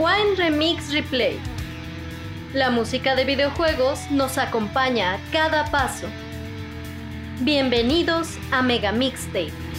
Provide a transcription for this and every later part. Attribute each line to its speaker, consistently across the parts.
Speaker 1: Rewind Remix Replay. La música de videojuegos nos acompaña a cada paso. Bienvenidos a Mega Mixtape.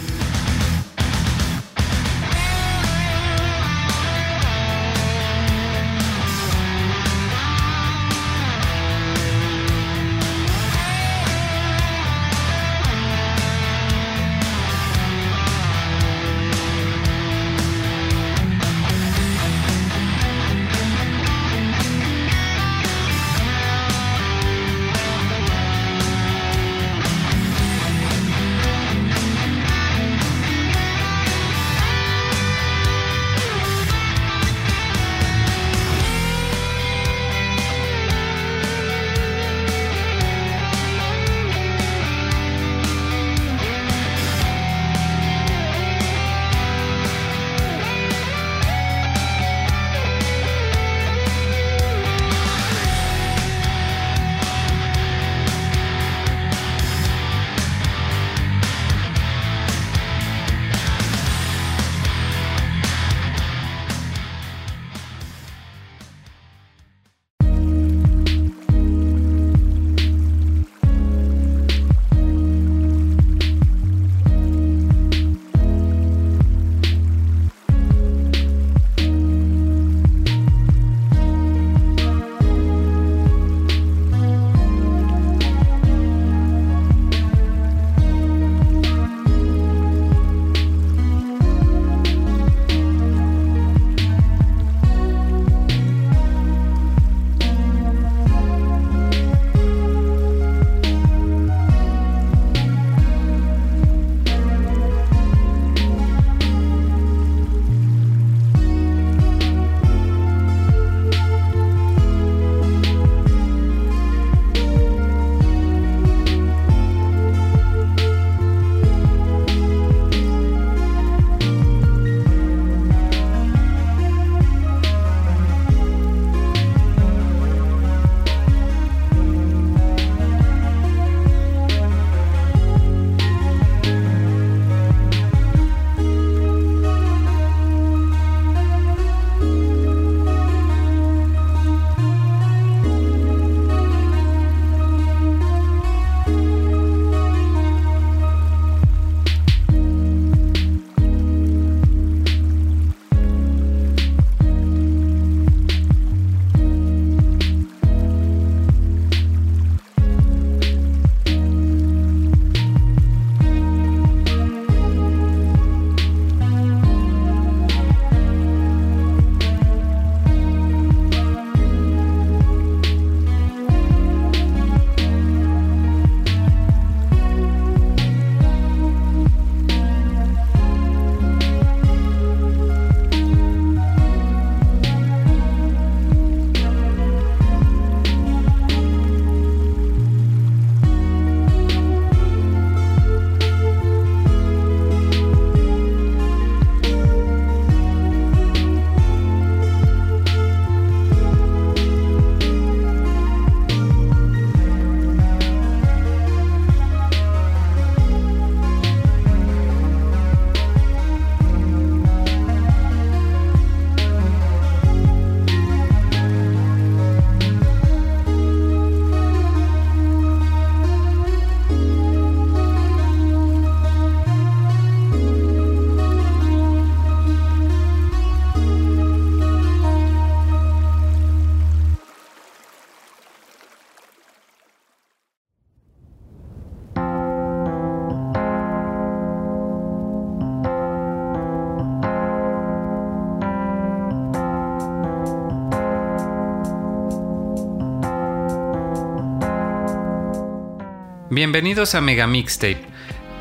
Speaker 2: Bienvenidos a Mega Mixtape.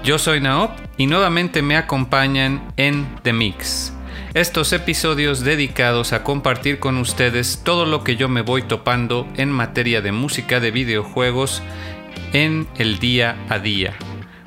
Speaker 2: Yo soy Naop y nuevamente me acompañan en The Mix. Estos episodios dedicados a compartir con ustedes todo lo que yo me voy topando en materia de música de videojuegos en el día a día.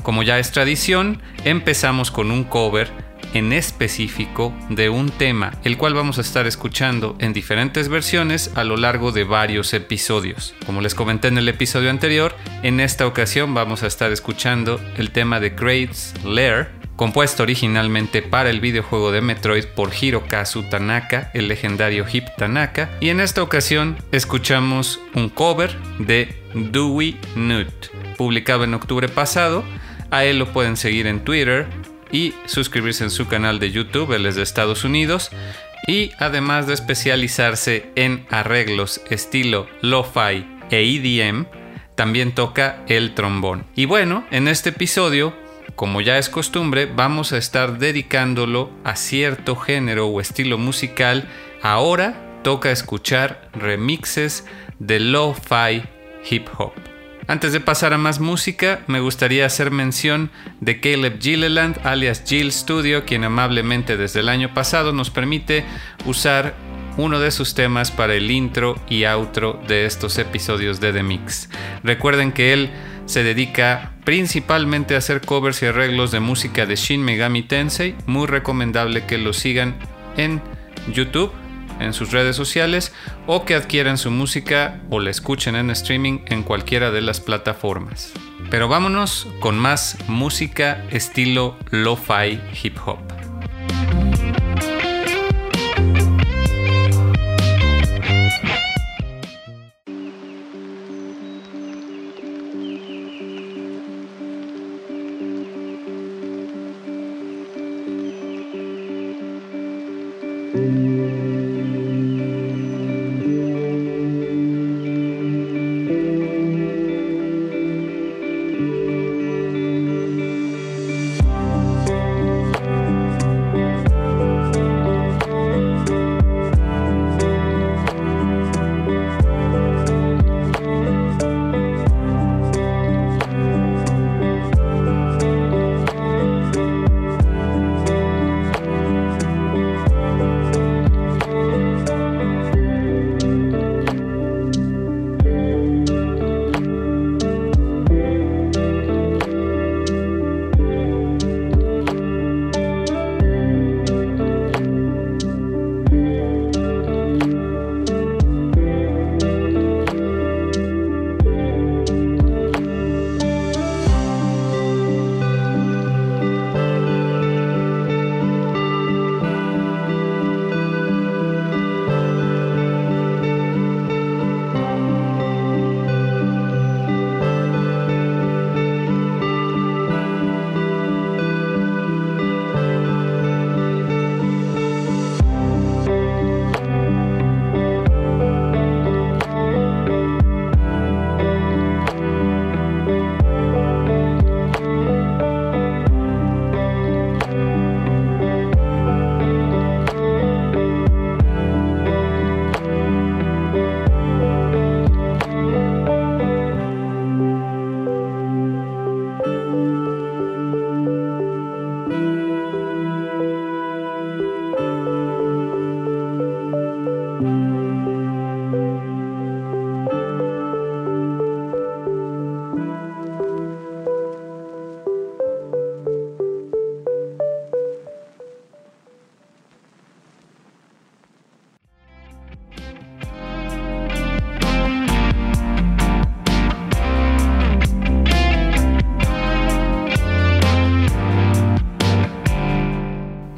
Speaker 2: Como ya es tradición, empezamos con un cover en específico de un tema, el cual vamos a estar escuchando en diferentes versiones a lo largo de varios episodios. Como les comenté en el episodio anterior, en esta ocasión vamos a estar escuchando el tema de Craig's Lair compuesto originalmente para el videojuego de Metroid por Hirokazu Tanaka, el legendario Hip Tanaka, y en esta ocasión escuchamos un cover de Dewey Nut, publicado en octubre pasado. A él lo pueden seguir en Twitter y suscribirse en su canal de YouTube, él es de Estados Unidos, y además de especializarse en arreglos estilo lo-fi e EDM, también toca el trombón. Y bueno, en este episodio como ya es costumbre, vamos a estar dedicándolo a cierto género o estilo musical. Ahora toca escuchar remixes de lo-fi hip hop. Antes de pasar a más música, me gustaría hacer mención de Caleb Gilliland, alias Jill Studio, quien amablemente desde el año pasado nos permite usar uno de sus temas para el intro y outro de estos episodios de The Mix. Recuerden que él se dedica principalmente a hacer covers y arreglos de música de Shin Megami Tensei. Muy recomendable que lo sigan en YouTube, en sus redes sociales o que adquieran su música o la escuchen en streaming en cualquiera de las plataformas. Pero vámonos con más música estilo lo-fi hip hop.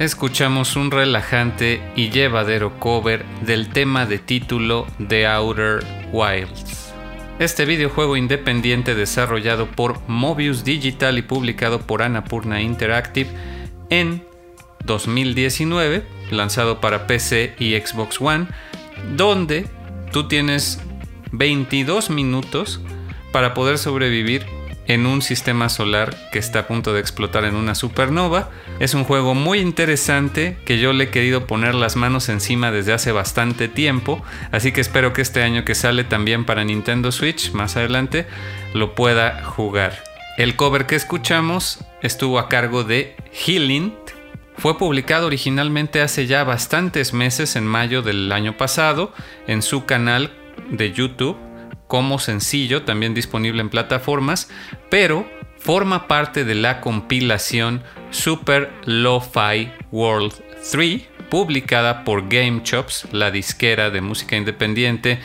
Speaker 2: Escuchamos un relajante y llevadero cover del tema de título The Outer Wilds. Este videojuego independiente desarrollado por Mobius Digital y publicado por Annapurna Interactive en 2019, lanzado para PC y Xbox One, donde tú tienes 22 minutos para poder sobrevivir en un sistema solar que está a punto de explotar en una supernova. Es un juego muy interesante que yo le he querido poner las manos encima desde hace bastante tiempo, así que espero que este año que sale también para Nintendo Switch más adelante lo pueda jugar. El cover que escuchamos estuvo a cargo de Healing. Fue publicado originalmente hace ya bastantes meses, en mayo del año pasado, en su canal de YouTube como sencillo, también disponible en plataformas, pero forma parte de la compilación Super Lo-Fi World 3, publicada por Game Chops, la disquera de música independiente,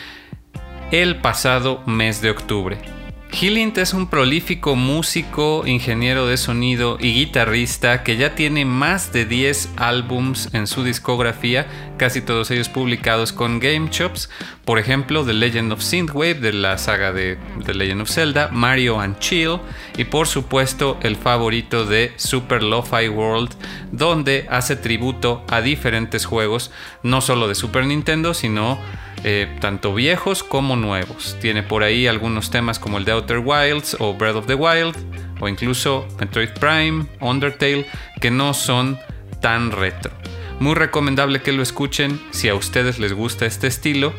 Speaker 2: el pasado mes de octubre. Hillint es un prolífico músico, ingeniero de sonido y guitarrista que ya tiene más de 10 álbums en su discografía, casi todos ellos publicados con Game Chops, por ejemplo The Legend of Synthwave de la saga de The Legend of Zelda, Mario and Chill y por supuesto el favorito de Super Lo-Fi World, donde hace tributo a diferentes juegos, no solo de Super Nintendo, sino eh, tanto viejos como nuevos. Tiene por ahí algunos temas como el de Outer Wilds o Breath of the Wild o incluso Metroid Prime, Undertale, que no son tan retro. Muy recomendable que lo escuchen si a ustedes les gusta este estilo.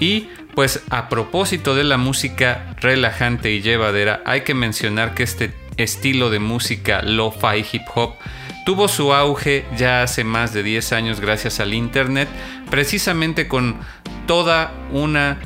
Speaker 2: Y pues a propósito de la música relajante y llevadera, hay que mencionar que este estilo de música lo-fi hip hop tuvo su auge ya hace más de 10 años gracias al Internet, precisamente con toda una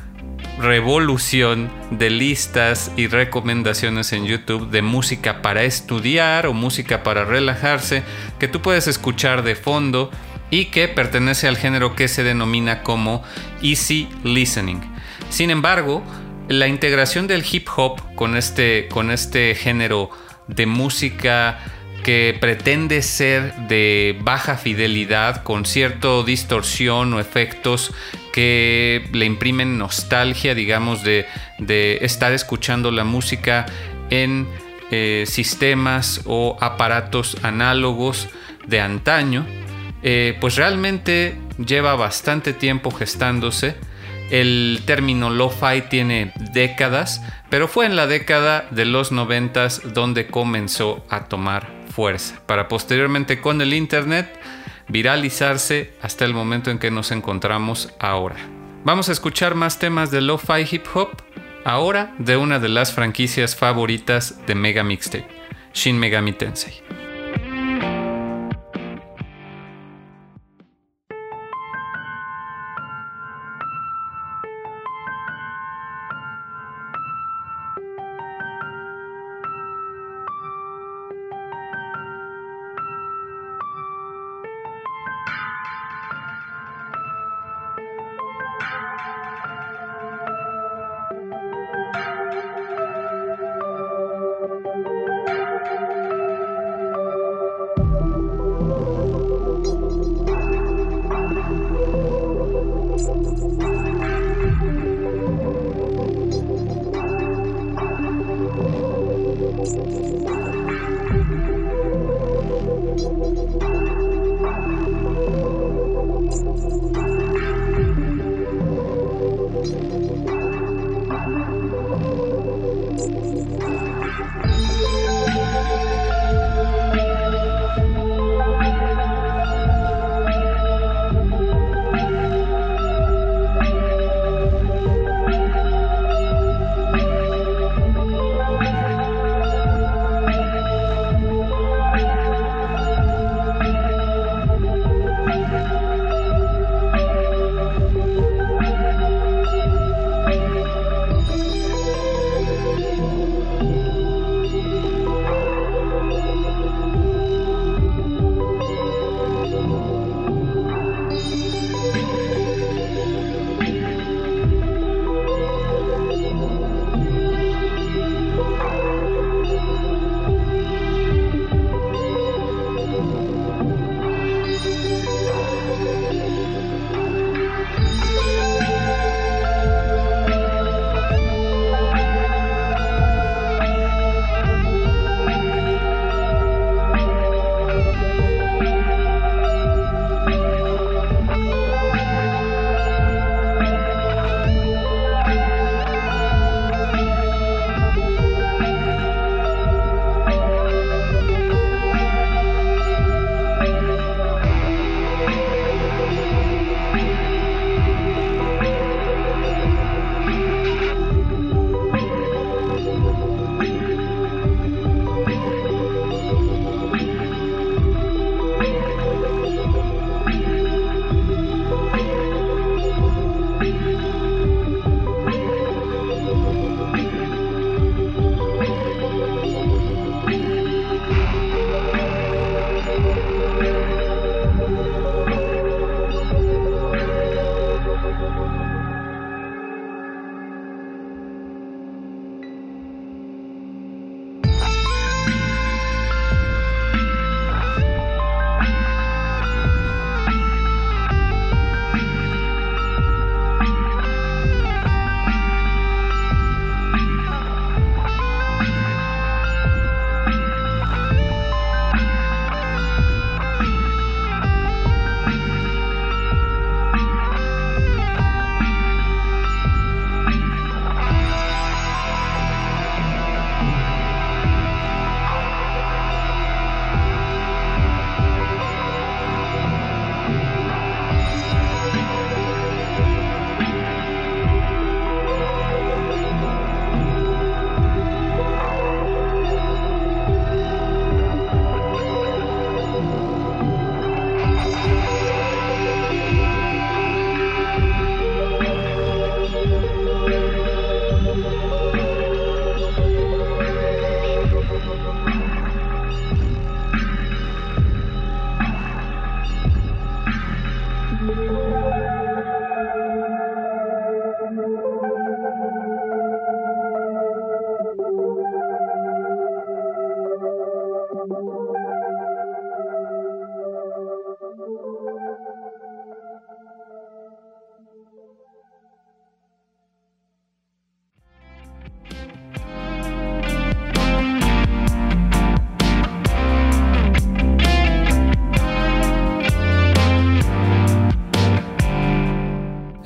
Speaker 2: revolución de listas y recomendaciones en YouTube de música para estudiar o música para relajarse que tú puedes escuchar de fondo y que pertenece al género que se denomina como easy listening. Sin embargo, la integración del hip hop con este, con este género de música que pretende ser de baja fidelidad con cierta distorsión o efectos que le imprimen nostalgia, digamos, de, estar escuchando la música en eh, sistemas o aparatos análogos de antaño, eh, pues realmente lleva bastante tiempo gestándose. El término lo-fi tiene décadas, pero fue en la década de los noventas donde comenzó a tomar fuerza, para posteriormente con el Internet viralizarse hasta el momento en que nos encontramos ahora. Vamos a escuchar más temas de lo-fi hip hop, ahora de una de las franquicias favoritas de Mega Mixtape, Shin Megami Tensei.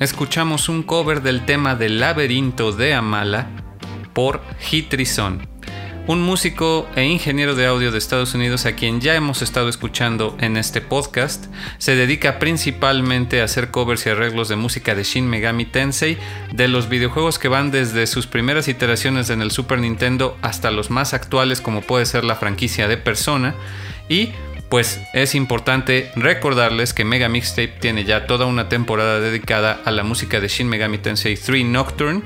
Speaker 2: Escuchamos un cover del tema del laberinto de Amala por Hitrison, un músico e ingeniero de audio de Estados Unidos a quien ya hemos estado escuchando en este podcast. Se dedica principalmente a hacer covers y arreglos de música de Shin Megami Tensei, de los videojuegos que van desde sus primeras iteraciones en el Super Nintendo hasta los más actuales como puede ser la franquicia de Persona y pues es importante recordarles que Mega Mixtape tiene ya toda una temporada dedicada a la música de Shin Megami Tensei 3 Nocturne,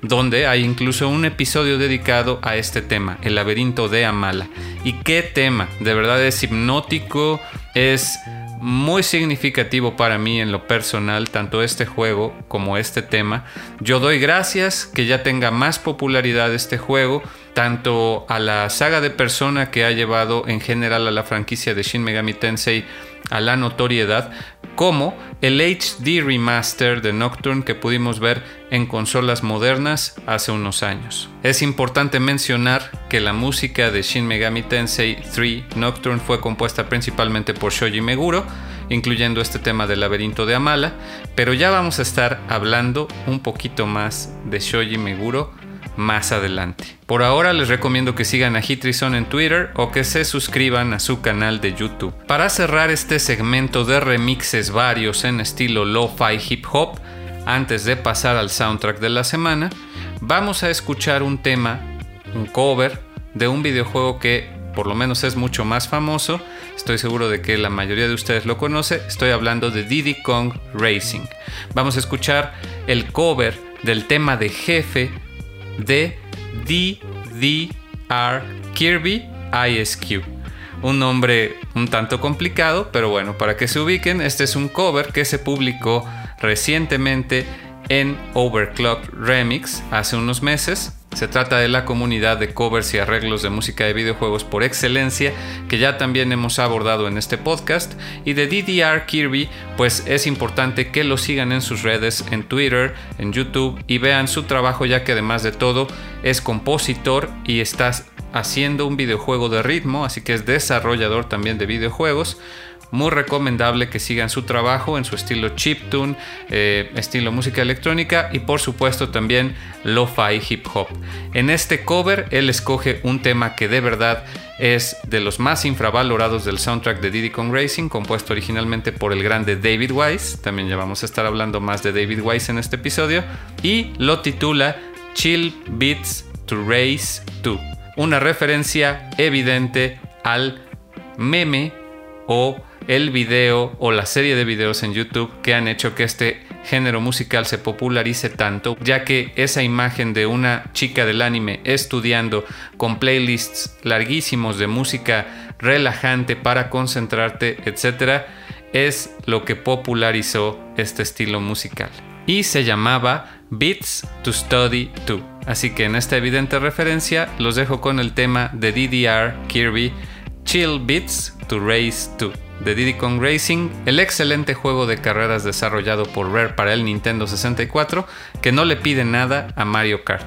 Speaker 2: donde hay incluso un episodio dedicado a este tema, el laberinto de Amala. ¿Y qué tema? De verdad es hipnótico, es muy significativo para mí en lo personal, tanto este juego como este tema. Yo doy gracias que ya tenga más popularidad este juego, tanto a la saga de persona que ha llevado en general a la franquicia de Shin Megami Tensei a la notoriedad, como el HD remaster de Nocturne que pudimos ver en consolas modernas hace unos años. Es importante mencionar que la música de Shin Megami Tensei 3 Nocturne fue compuesta principalmente por Shoji Meguro, incluyendo este tema del laberinto de Amala, pero ya vamos a estar hablando un poquito más de Shoji Meguro más adelante. Por ahora les recomiendo que sigan a Hitrison en Twitter o que se suscriban a su canal de YouTube. Para cerrar este segmento de remixes varios en estilo lo-fi hip hop, antes de pasar al soundtrack de la semana, vamos a escuchar un tema, un cover de un videojuego que por lo menos es mucho más famoso. Estoy seguro de que la mayoría de ustedes lo conoce. Estoy hablando de Diddy Kong Racing. Vamos a escuchar el cover del tema de jefe de DDR Kirby ISQ. Un nombre un tanto complicado, pero bueno, para que se ubiquen, este es un cover que se publicó recientemente en Overclock Remix hace unos meses se trata de la comunidad de covers y arreglos de música de videojuegos por excelencia que ya también hemos abordado en este podcast. Y de DDR Kirby, pues es importante que lo sigan en sus redes, en Twitter, en YouTube y vean su trabajo ya que además de todo es compositor y está haciendo un videojuego de ritmo, así que es desarrollador también de videojuegos muy recomendable que sigan su trabajo en su estilo chiptune, eh, estilo música electrónica y por supuesto también lo-fi hip hop. En este cover él escoge un tema que de verdad es de los más infravalorados del soundtrack de Diddy Kong Racing, compuesto originalmente por el grande David Wise, también ya vamos a estar hablando más de David Wise en este episodio, y lo titula Chill Beats to Race 2, una referencia evidente al meme o el video o la serie de videos en YouTube que han hecho que este género musical se popularice tanto, ya que esa imagen de una chica del anime estudiando con playlists larguísimos de música relajante para concentrarte, etc., es lo que popularizó este estilo musical. Y se llamaba Beats to Study To. Así que en esta evidente referencia los dejo con el tema de DDR Kirby, Chill Beats to Race 2 de Diddy Kong Racing, el excelente juego de carreras desarrollado por Rare para el Nintendo 64 que no le pide nada a Mario Kart.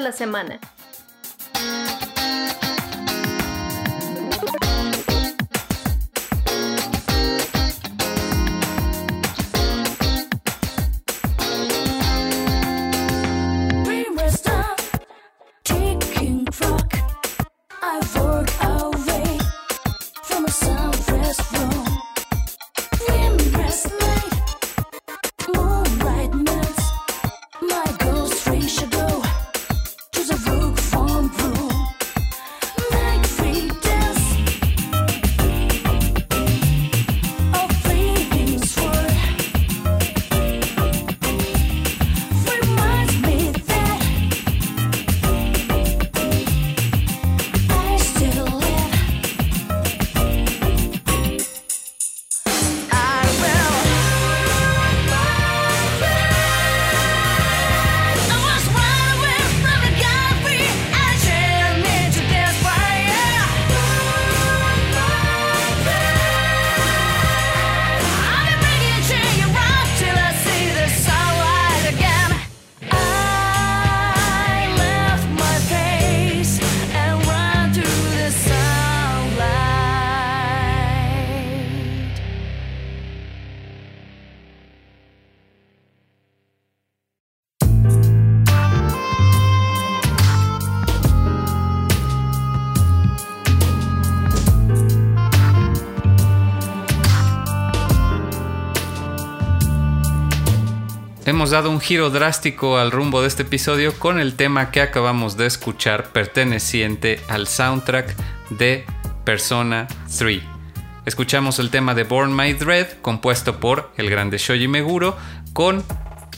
Speaker 3: La semana.
Speaker 2: Hemos dado un giro drástico al rumbo de este episodio con el tema que acabamos de escuchar perteneciente al soundtrack de Persona 3. Escuchamos el tema de Born My Dread compuesto por el grande Shoji Meguro con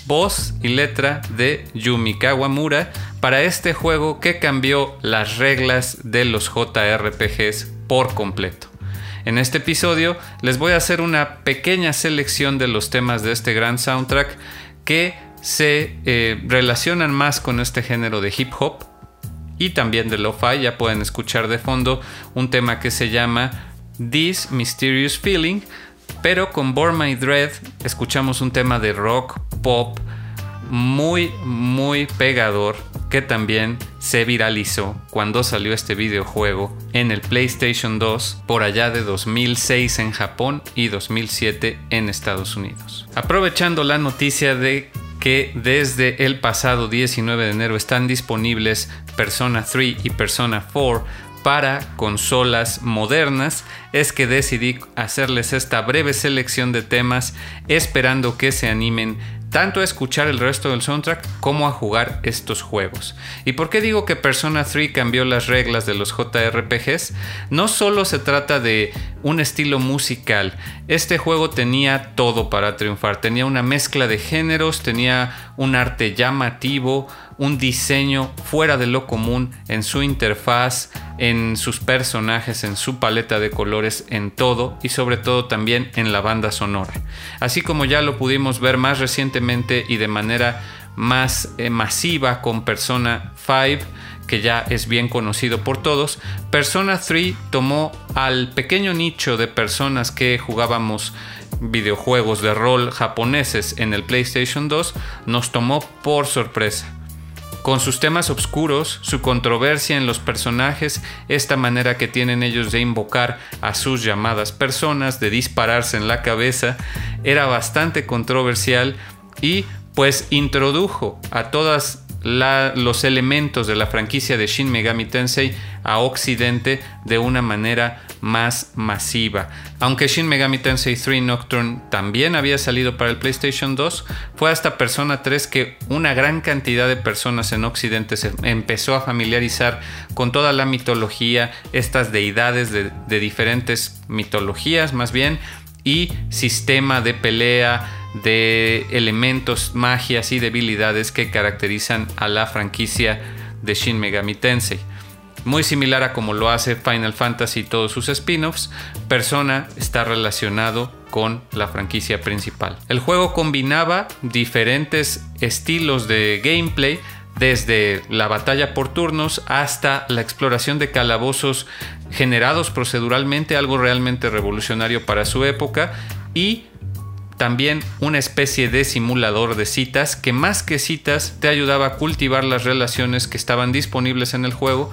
Speaker 2: voz y letra de Yumi Kawamura para este juego que cambió las reglas de los JRPGs por completo. En este episodio les voy a hacer una pequeña selección de los temas de este gran soundtrack que se eh, relacionan más con este género de hip hop y también de lo-fi. Ya pueden escuchar de fondo un tema que se llama This Mysterious Feeling, pero con Born My Dread escuchamos un tema de rock, pop, muy, muy pegador que también se viralizó cuando salió este videojuego en el PlayStation 2 por allá de 2006 en Japón y 2007 en Estados Unidos. Aprovechando la noticia de que desde el pasado 19 de enero están disponibles Persona 3 y Persona 4 para consolas modernas es que decidí hacerles esta breve selección de temas esperando que se animen tanto a escuchar el resto del soundtrack como a jugar estos juegos. ¿Y por qué digo que Persona 3 cambió las reglas de los JRPGs? No solo se trata de un estilo musical, este juego tenía todo para triunfar, tenía una mezcla de géneros, tenía un arte llamativo, un diseño fuera de lo común en su interfaz, en sus personajes, en su paleta de colores, en todo y sobre todo también en la banda sonora. Así como ya lo pudimos ver más recientemente y de manera más eh, masiva con Persona 5, que ya es bien conocido por todos, Persona 3 tomó al pequeño nicho de personas que jugábamos videojuegos de rol japoneses en el PlayStation 2, nos tomó por sorpresa. Con sus temas oscuros, su controversia en los personajes, esta manera que tienen ellos de invocar a sus llamadas personas, de dispararse en la cabeza, era bastante controversial y pues introdujo a todas los elementos de la franquicia de Shin Megami Tensei a Occidente de una manera más masiva. Aunque Shin Megami Tensei 3 Nocturne también había salido para el PlayStation 2, fue hasta Persona 3 que una gran cantidad de personas en Occidente se empezó a familiarizar con toda la mitología, estas deidades de diferentes mitologías más bien, y sistema de pelea, de elementos, magias y debilidades que caracterizan a la franquicia de Shin Megami Tensei. Muy similar a como lo hace Final Fantasy y todos sus spin-offs, Persona está relacionado con la franquicia principal. El juego combinaba diferentes estilos de gameplay, desde la batalla por turnos hasta la exploración de calabozos generados proceduralmente, algo realmente revolucionario para su época, y también una especie de simulador de citas que más que citas te ayudaba a cultivar las relaciones que estaban disponibles en el juego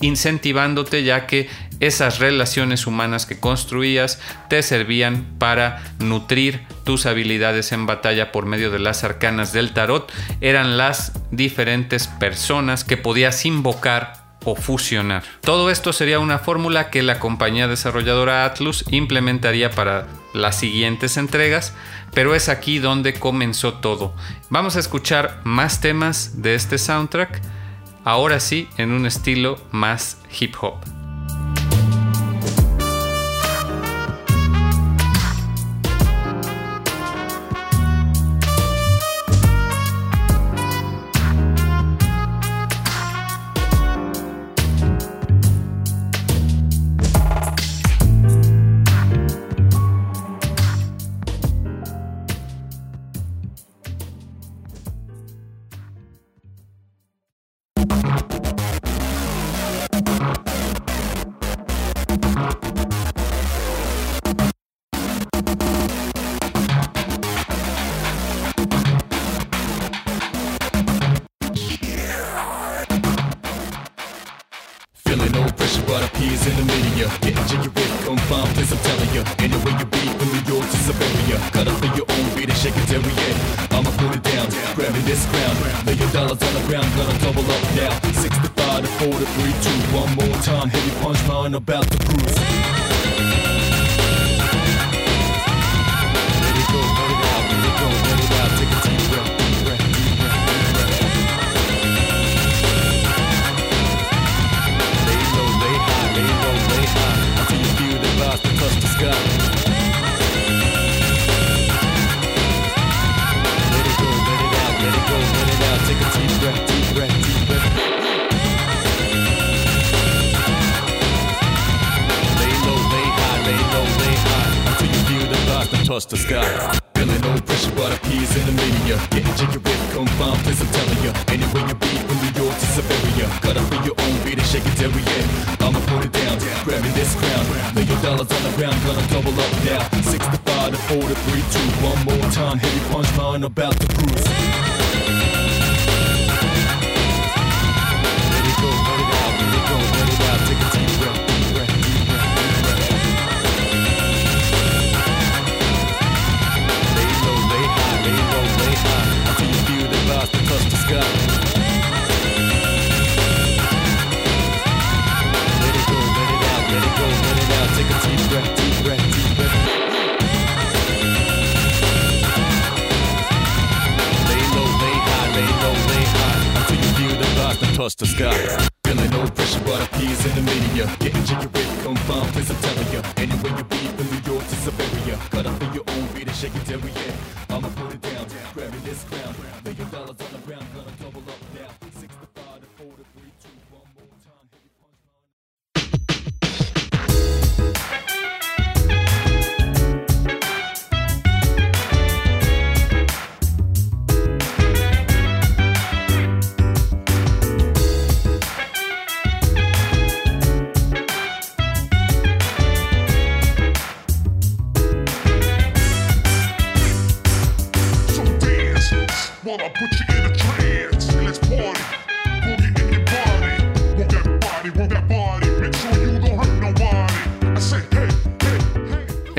Speaker 2: incentivándote ya que esas relaciones humanas que construías te servían para nutrir tus habilidades en batalla por medio de las arcanas del tarot. Eran las diferentes personas que podías invocar o fusionar. Todo esto sería una fórmula que la compañía desarrolladora Atlus implementaría para las siguientes entregas, pero es aquí donde comenzó todo. Vamos a escuchar más temas de este soundtrack ahora sí en un estilo más hip hop.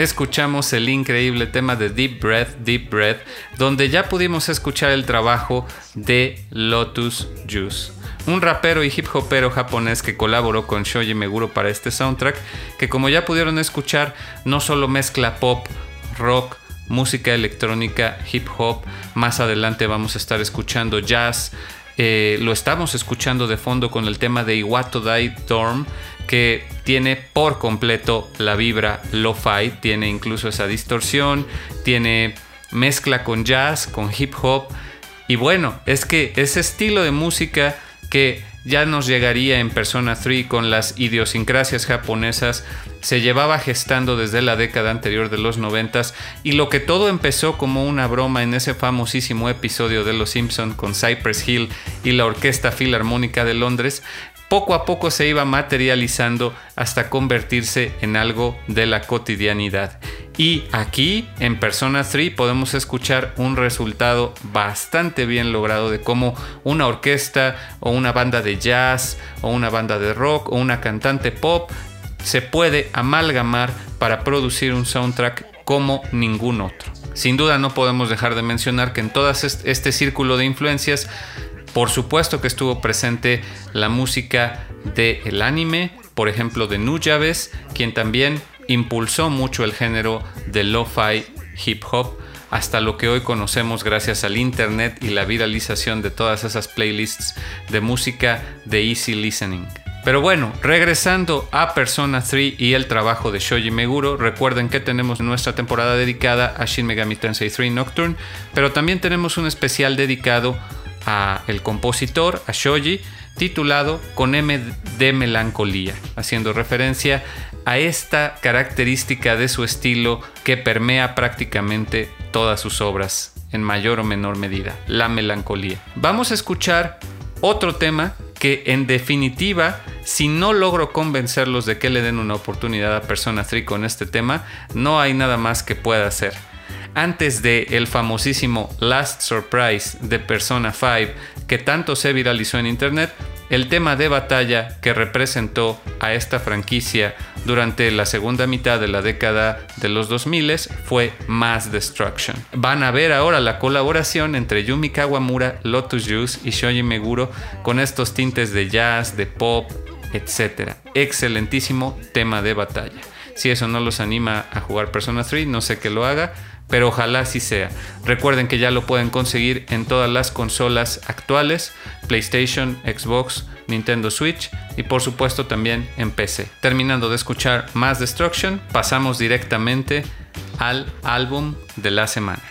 Speaker 2: Escuchamos el increíble tema de Deep Breath, Deep Breath, donde ya pudimos escuchar el trabajo de Lotus Juice, un rapero y hip hopero japonés que colaboró con Shoji Meguro para este soundtrack, que como ya pudieron escuchar, no solo mezcla pop, rock, música electrónica, hip hop, más adelante vamos a estar escuchando jazz, eh, lo estamos escuchando de fondo con el tema de Iwato Dai Dorm, que tiene por completo la vibra lo-fi, tiene incluso esa distorsión, tiene mezcla con jazz, con hip hop. Y bueno, es que ese estilo de música que ya nos llegaría en Persona 3 con las idiosincrasias japonesas, se llevaba gestando desde la década anterior de los 90 y lo que todo empezó como una broma en ese famosísimo episodio de Los Simpson con Cypress Hill y la Orquesta Filarmónica de Londres, poco a poco se iba materializando hasta convertirse en algo de la cotidianidad. Y aquí en Persona 3 podemos escuchar un resultado bastante bien logrado de cómo una orquesta o una banda de jazz o una banda de rock o una cantante pop se puede amalgamar para producir un soundtrack como ningún otro. Sin duda no podemos dejar de mencionar que en todo este círculo de influencias por supuesto que estuvo presente la música del anime, por ejemplo de Nujabes, quien también impulsó mucho el género de lo-fi hip hop hasta lo que hoy conocemos gracias al internet y la viralización de todas esas playlists de música de easy listening. Pero bueno, regresando a Persona 3 y el trabajo de Shoji Meguro, recuerden que tenemos nuestra temporada dedicada a Shin Megami Tensei 3 Nocturne, pero también tenemos un especial dedicado el compositor, a Shoji, titulado Con M de Melancolía, haciendo referencia a esta característica de su estilo que permea prácticamente todas sus obras, en mayor o menor medida, la melancolía. Vamos a escuchar otro tema que en definitiva, si no logro convencerlos de que le den una oportunidad a Persona 3 con este tema, no hay nada más que pueda hacer antes de el famosísimo Last Surprise de Persona 5 que tanto se viralizó en internet, el tema de batalla que representó a esta franquicia durante la segunda mitad de la década de los 2000 fue Mass Destruction. Van a ver ahora la colaboración entre Yumi Kawamura, Lotus Juice y Shoji Meguro con estos tintes de jazz, de pop, etc. Excelentísimo tema de batalla. Si eso no los anima a jugar Persona 3, no sé qué lo haga pero ojalá así sea. Recuerden que ya lo pueden conseguir en todas las consolas actuales, PlayStation, Xbox, Nintendo Switch y por supuesto también en PC. Terminando de escuchar Mass Destruction, pasamos directamente al álbum de la semana.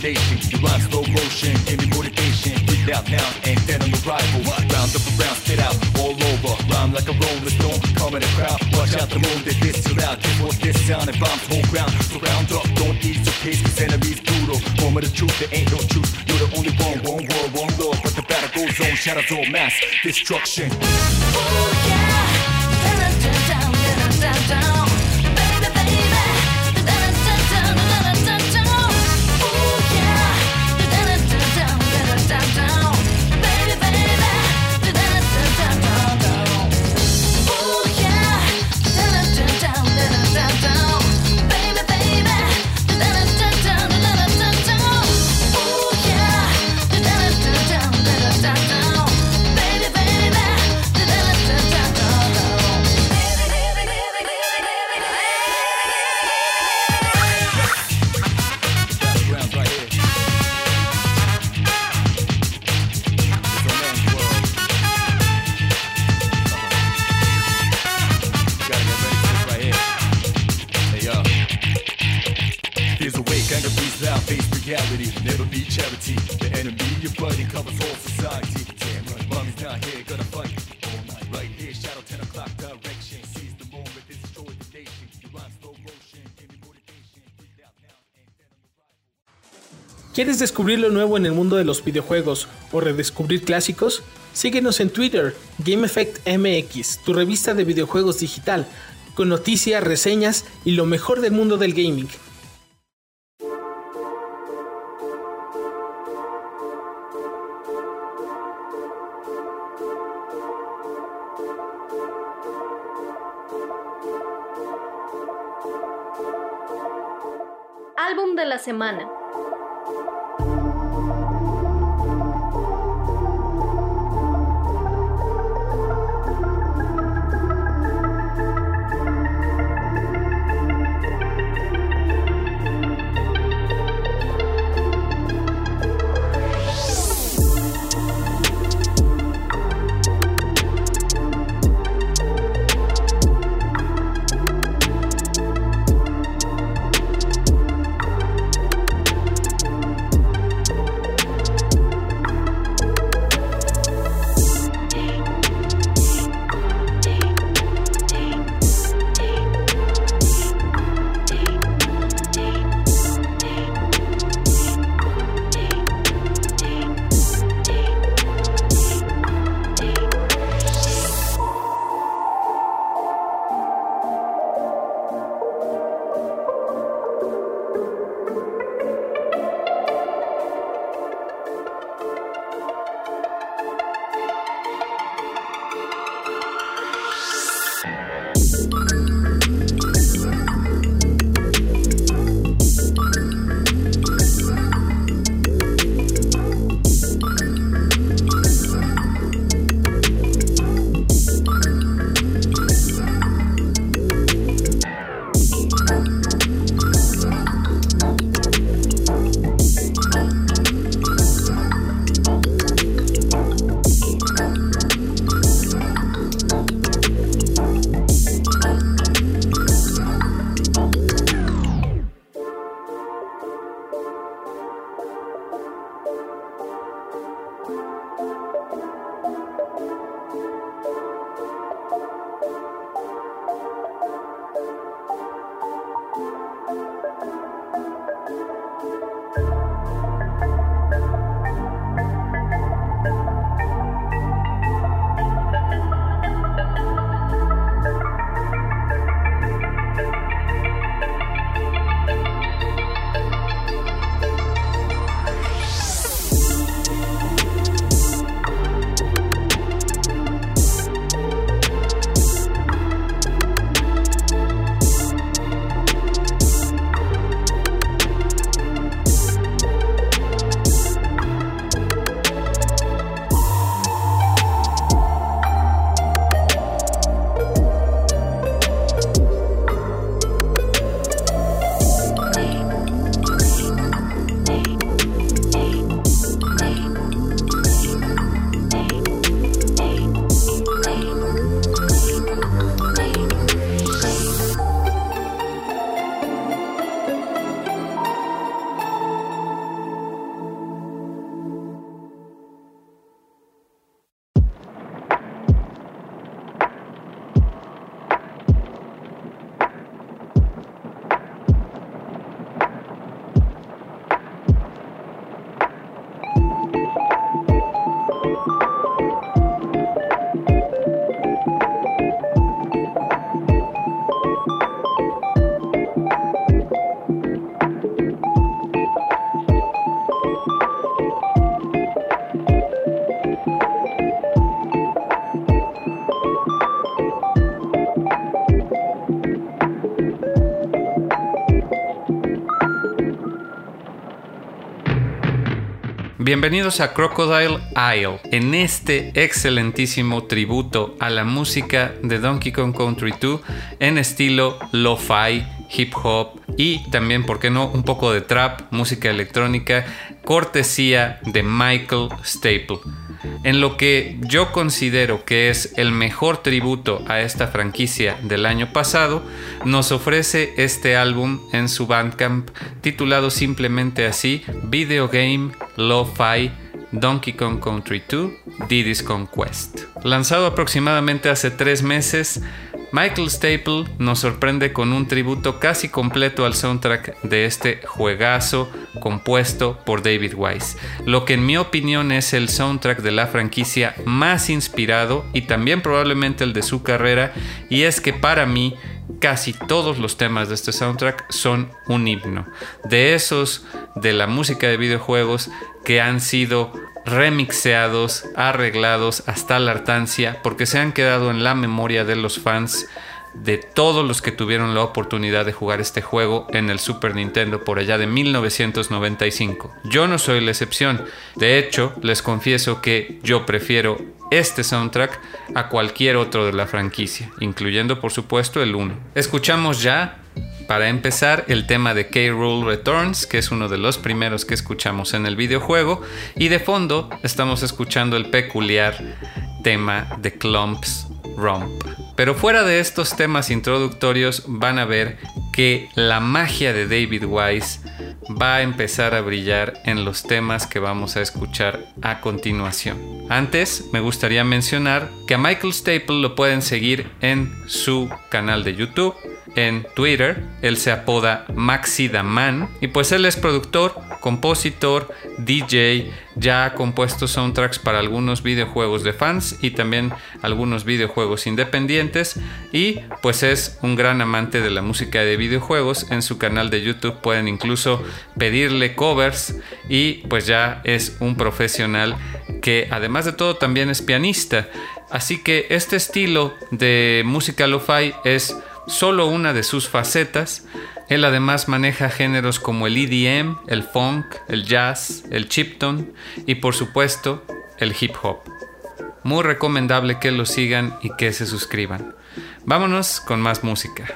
Speaker 4: station. You ride slow motion, give me motivation. Get out now, ain't that on arrival? Round up around, spit out all over. Rhyme
Speaker 5: like a rolling stone, come in the crowd. Watch out the moon, they this you out. Get what this sound and bombs whole ground. Surround up, don't ease
Speaker 4: the pace. cause enemies brutal. Home of the truth, there ain't no truth. You're the only one, one world, one law. But the battle goes on, shadows all mass destruction. Oh yeah, down, down, down, down, down.
Speaker 6: ¿Quieres descubrir lo nuevo en el mundo de los videojuegos o redescubrir clásicos? Síguenos en Twitter, GameEffectMX, tu revista de videojuegos digital, con noticias, reseñas y lo mejor del mundo del gaming.
Speaker 3: Álbum de la semana.
Speaker 2: Bienvenidos a Crocodile Isle, en este excelentísimo tributo a la música de Donkey Kong Country 2 en estilo lo-fi, hip hop y también, ¿por qué no?, un poco de trap, música electrónica, cortesía de Michael Staple. En lo que yo considero que es el mejor tributo a esta franquicia del año pasado, nos ofrece este álbum en su Bandcamp titulado simplemente así Video Game Lo-Fi Donkey Kong Country 2 Diddy's Conquest. Lanzado aproximadamente hace tres meses, Michael Staple nos sorprende con un tributo casi completo al soundtrack de este juegazo compuesto por David Wise, lo que en mi opinión es el soundtrack de la franquicia más inspirado y también probablemente el de su carrera, y es que para mí casi todos los temas de este soundtrack son un himno, de esos de la música de videojuegos que han sido remixeados, arreglados hasta la hartancia, porque se han quedado en la memoria de los fans de todos los que tuvieron la oportunidad de jugar este juego en el Super Nintendo por allá de 1995. Yo no soy la excepción. De hecho, les confieso que yo prefiero este soundtrack a cualquier otro de la franquicia, incluyendo por supuesto el 1. Escuchamos ya para empezar, el tema de K-Rule Returns, que es uno de los primeros que escuchamos en el videojuego, y de fondo estamos escuchando el peculiar tema de Clumps Romp. Pero fuera de estos temas introductorios van a ver que la magia de David Wise va a empezar a brillar en los temas que vamos a escuchar a continuación. Antes me gustaría mencionar que a Michael Staple lo pueden seguir en su canal de YouTube en Twitter. Él se apoda Maxi the Man y pues él es productor, compositor, DJ, ya ha compuesto soundtracks para algunos videojuegos de fans y también algunos videojuegos independientes y pues es un gran amante de la música de videojuegos. En su canal de YouTube pueden incluso pedirle covers y pues ya es un profesional que además de todo también es pianista. Así que este estilo de música lo-fi es solo una de sus facetas. Él además maneja géneros como el EDM, el funk, el jazz, el chiptune y por supuesto el hip hop. Muy recomendable que lo sigan y que se suscriban. Vámonos con más música.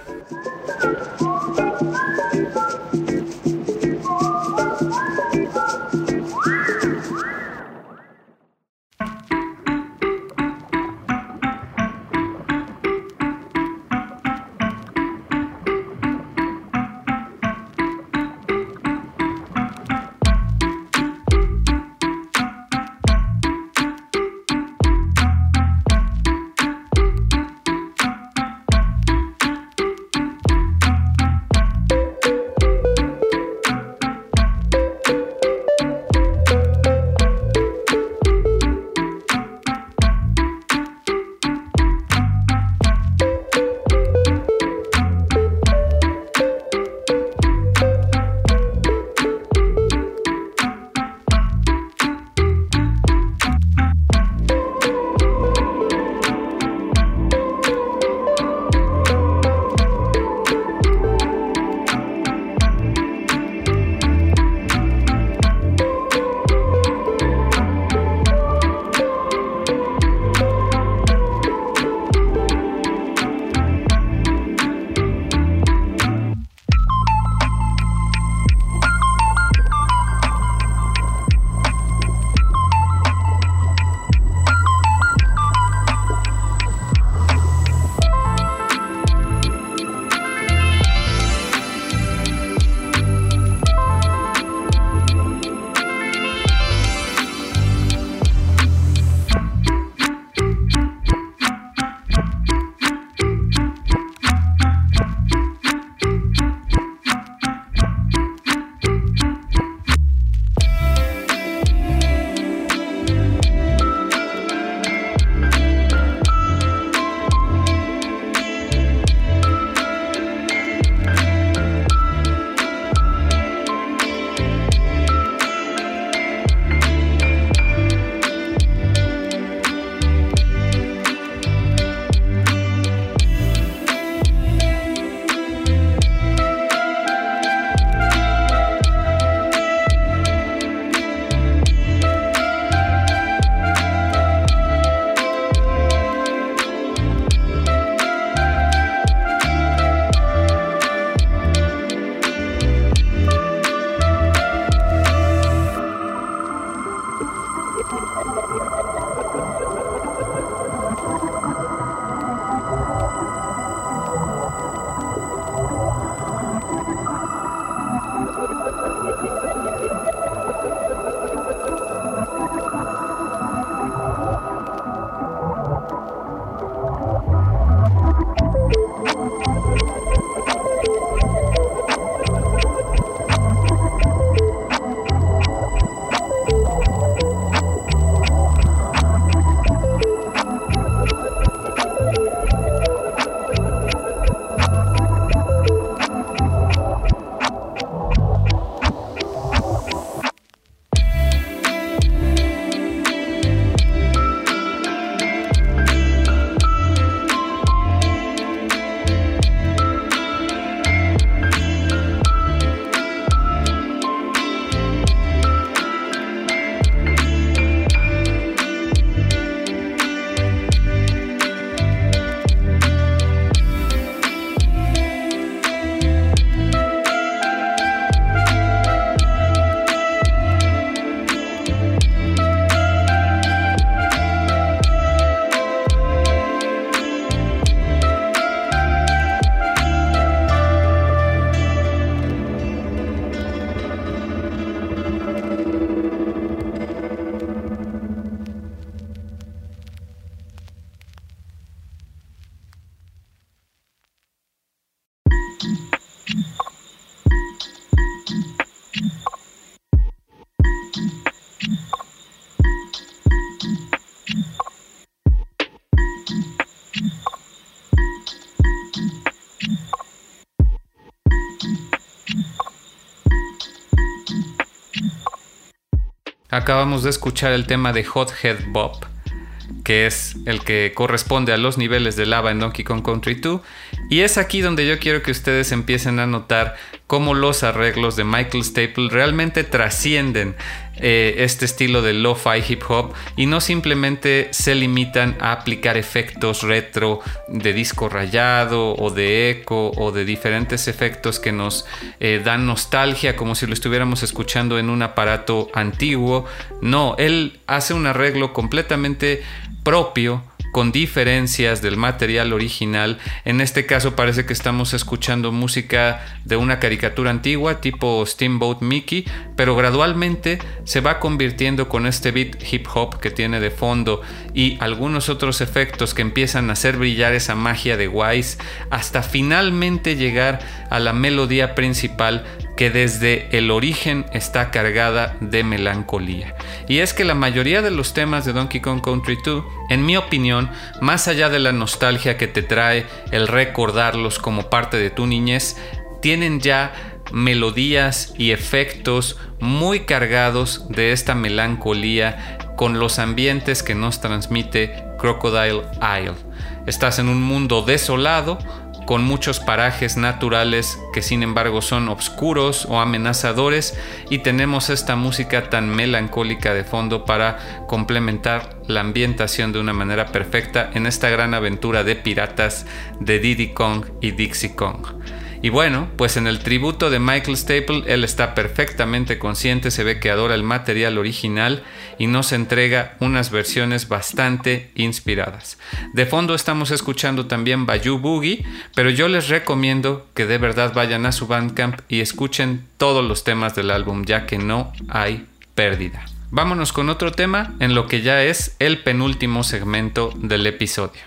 Speaker 2: Acabamos de escuchar el tema de Hothead Bob, que es el que corresponde a los niveles de lava en Donkey Kong Country 2. Y es aquí donde yo quiero que ustedes empiecen a notar cómo los arreglos de Michael Staple realmente trascienden eh, este estilo de lo-fi hip hop y no simplemente se limitan a aplicar efectos retro de disco rayado o de eco o de diferentes efectos que nos eh, dan nostalgia como si lo estuviéramos escuchando en un aparato antiguo. No, él hace un arreglo completamente propio con diferencias del material original. En este caso parece que estamos escuchando música de una caricatura antigua tipo Steamboat Mickey, pero gradualmente se va convirtiendo con este beat hip hop que tiene de fondo y algunos otros efectos que empiezan a hacer brillar esa magia de Wise hasta finalmente llegar a la melodía principal que desde el origen está cargada de melancolía. Y es que la mayoría de los temas de Donkey Kong Country 2, en mi opinión, más allá de la nostalgia que te trae el recordarlos como parte de tu niñez, tienen ya melodías y efectos muy cargados de esta melancolía con los ambientes que nos transmite Crocodile Isle. Estás en un mundo desolado, con muchos parajes naturales que sin embargo son oscuros o amenazadores y tenemos esta música tan melancólica de fondo para complementar la ambientación de una manera perfecta en esta gran aventura de piratas de Diddy Kong y Dixie Kong. Y bueno, pues en el tributo de Michael Staple, él está perfectamente consciente, se ve que adora el material original y nos entrega unas versiones bastante inspiradas. De fondo estamos escuchando también Bayou Boogie, pero yo les recomiendo que de verdad vayan a su Bandcamp y escuchen todos los temas del álbum, ya que no hay pérdida. Vámonos con otro tema en lo que ya es el penúltimo segmento del episodio.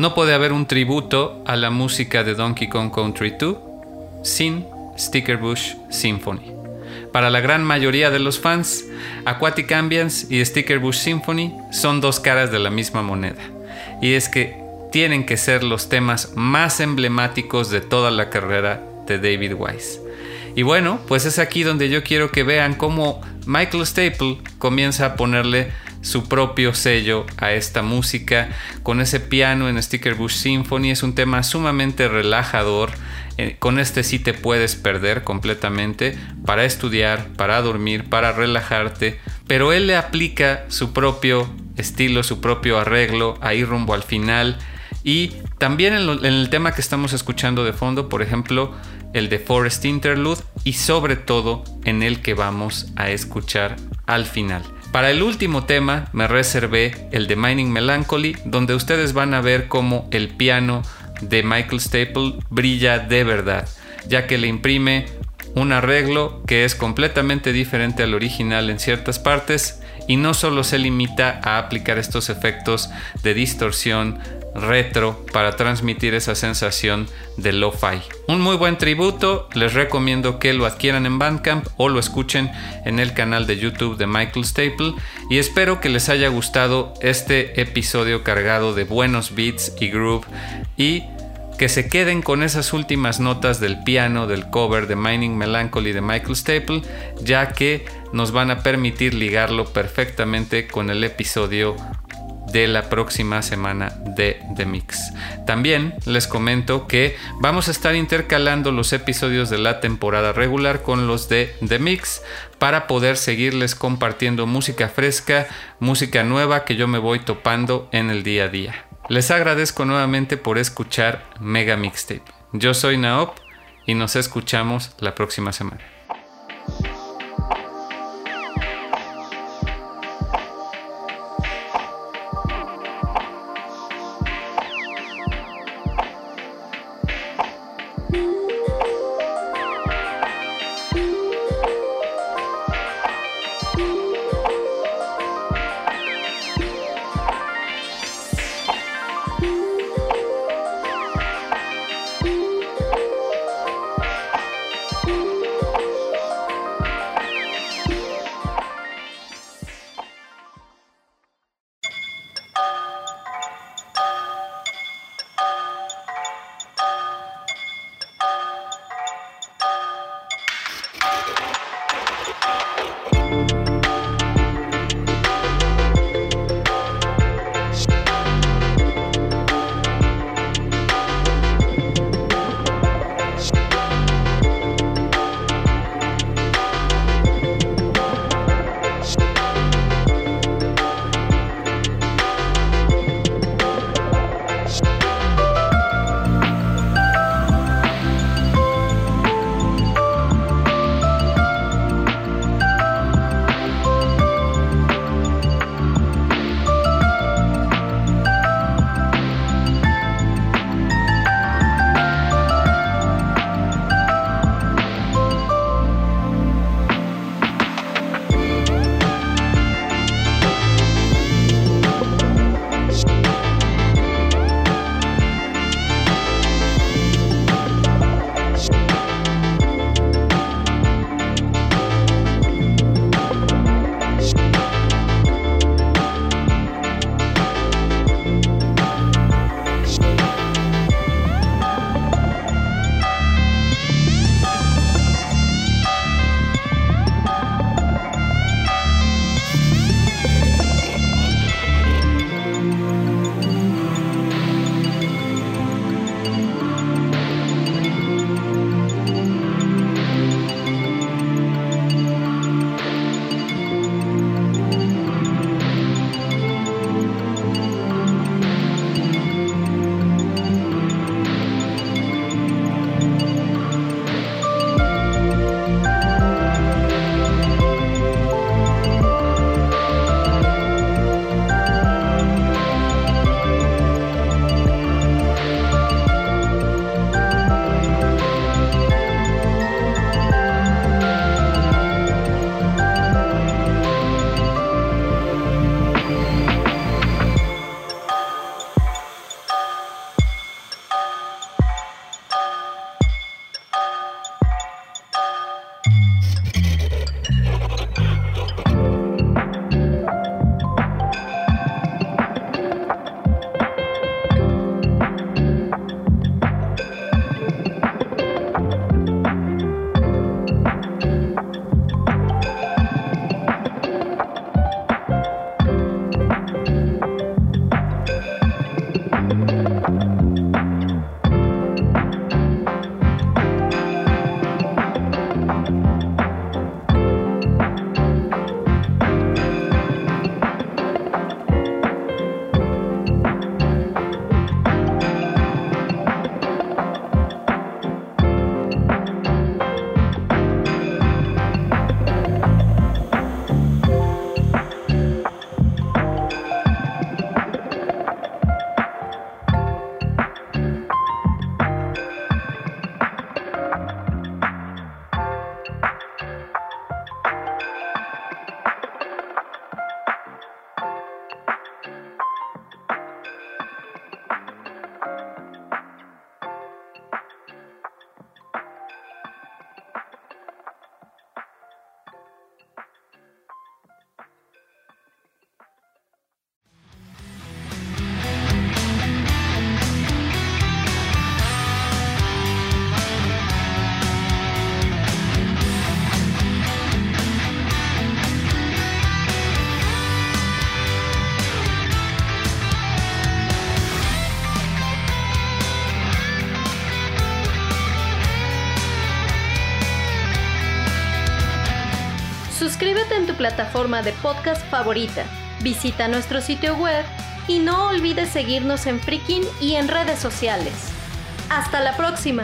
Speaker 2: No puede haber un tributo a la música de Donkey Kong Country 2 sin Sticker Bush Symphony. Para la gran mayoría de los fans, Aquatic Ambience y Sticker Bush Symphony son dos caras de la misma moneda. Y es que tienen que ser los temas más emblemáticos de toda la carrera de David Wise. Y bueno, pues es aquí donde yo quiero que vean cómo Michael Staple comienza a ponerle su propio sello a esta música con ese piano en Sticker Bush Symphony. Es un tema sumamente relajador. Eh, con este sí te puedes perder completamente para estudiar, para dormir, para relajarte. Pero él le aplica su propio estilo, su propio arreglo ahí rumbo al final. Y también en, el tema que estamos escuchando de fondo, por ejemplo, el de Forest Interlude y sobre todo en el que vamos a escuchar al final. Para el último tema me reservé el de Mining Melancholy, donde ustedes van a ver cómo el piano de Michael Staple brilla de verdad, ya que le imprime un arreglo que es completamente diferente al original en ciertas partes y no solo se limita a aplicar estos efectos de distorsión retro para transmitir esa sensación de lo-fi. Un muy buen tributo, les recomiendo que lo adquieran en Bandcamp o lo escuchen en el canal de YouTube de Michael Staple y espero que les haya gustado este episodio cargado de buenos beats y groove y que se queden con esas últimas notas del piano del cover de Mining Melancholy de Michael Staple, ya que nos van a permitir ligarlo perfectamente con el episodio de la próxima semana de The Mix. También les comento que vamos a estar intercalando los episodios de la temporada regular con los de The Mix para poder seguirles compartiendo música fresca, música nueva que yo me voy topando en el día a día. Les agradezco nuevamente por escuchar Mega Mixtape. Yo soy Naop y nos escuchamos la próxima semana.
Speaker 1: Plataforma de podcast favorita. Visita nuestro sitio web y no olvides seguirnos en Freaking y en redes sociales. ¡Hasta la próxima!